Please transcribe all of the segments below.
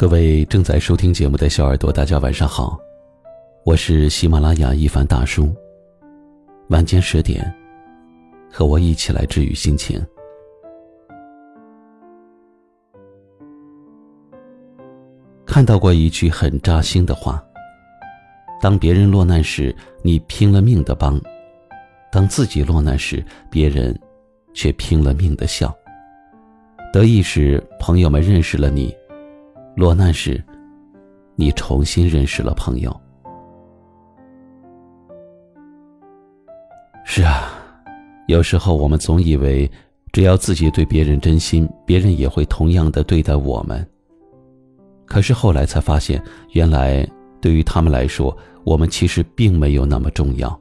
各位正在收听节目的小耳朵，大家晚上好，我是喜马拉雅一凡大叔。晚间十点，和我一起来治愈心情。看到过一句很扎心的话：当别人落难时，你拼了命的帮；当自己落难时，别人却拼了命的笑。得意时，朋友们认识了你。落难时，你重新认识了朋友。是啊，有时候我们总以为，只要自己对别人真心，别人也会同样的对待我们。可是后来才发现，原来对于他们来说，我们其实并没有那么重要。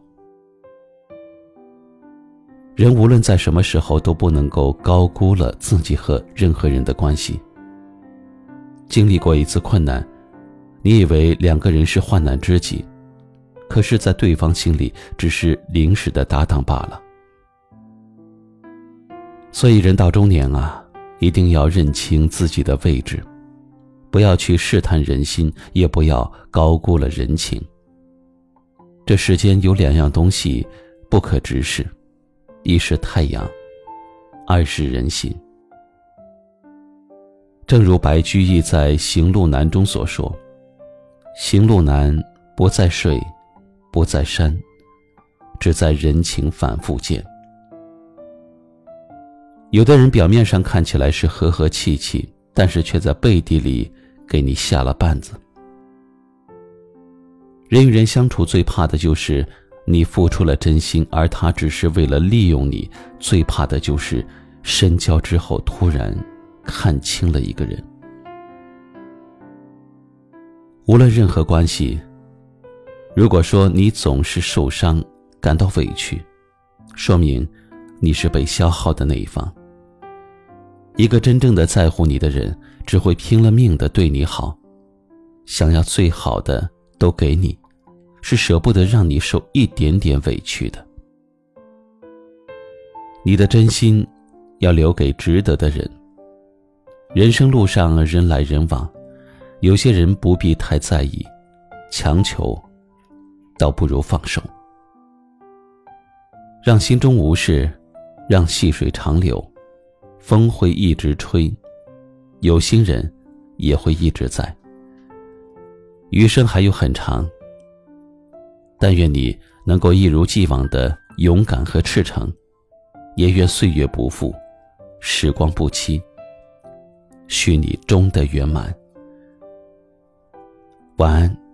人无论在什么时候都不能够高估了自己和任何人的关系。经历过一次困难，你以为两个人是患难知己，可是，在对方心里只是临时的搭档罢了。所以，人到中年啊，一定要认清自己的位置，不要去试探人心，也不要高估了人情。这世间有两样东西不可直视，一是太阳，二是人心。正如白居易在《行路难》中所说：“行路难，不在水，不在山，只在人情反复间。”有的人表面上看起来是和和气气，但是却在背地里给你下了绊子。人与人相处最怕的就是你付出了真心，而他只是为了利用你；最怕的就是深交之后突然。看清了一个人，无论任何关系，如果说你总是受伤、感到委屈，说明你是被消耗的那一方。一个真正的在乎你的人，只会拼了命的对你好，想要最好的都给你，是舍不得让你受一点点委屈的。你的真心要留给值得的人。人生路上人来人往，有些人不必太在意，强求，倒不如放手，让心中无事，让细水长流，风会一直吹，有心人也会一直在。余生还有很长，但愿你能够一如既往的勇敢和赤诚，也愿岁月不负，时光不期。许你终的圆满。晚安。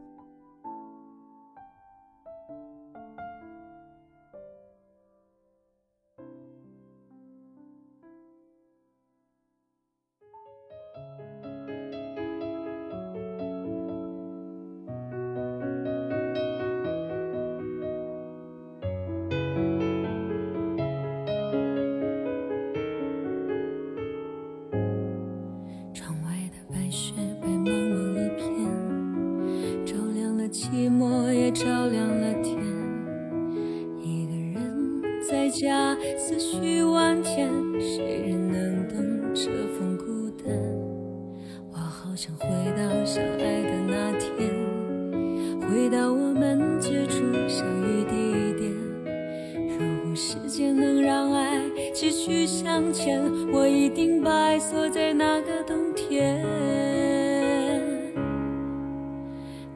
时间能让爱继续向前我一定把爱锁在那个冬天。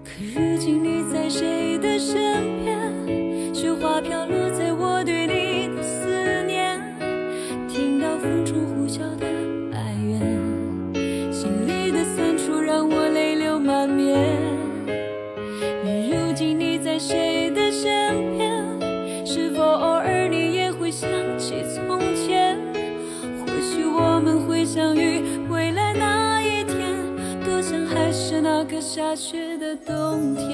可如今你在谁的身边雪花飘落下雪的冬天。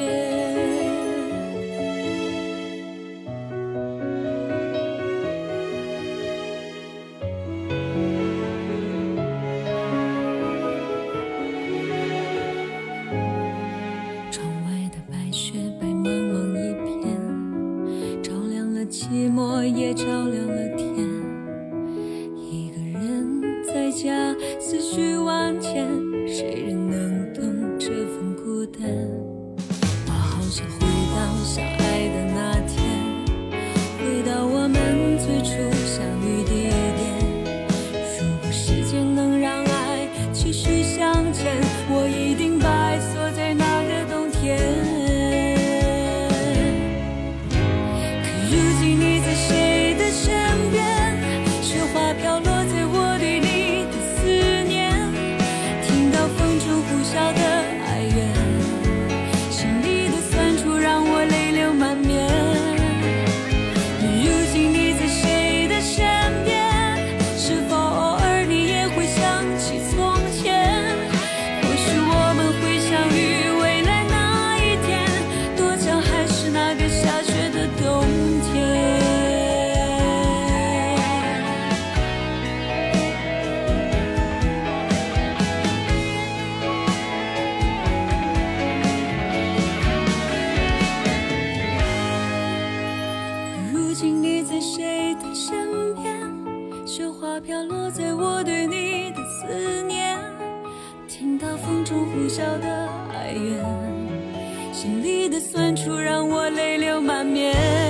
窗外的白雪白茫茫一片照亮了寂寞也照我好想回到小飘落在我对你的思念听到风中呼啸的哀怨心里的酸楚让我泪流满面。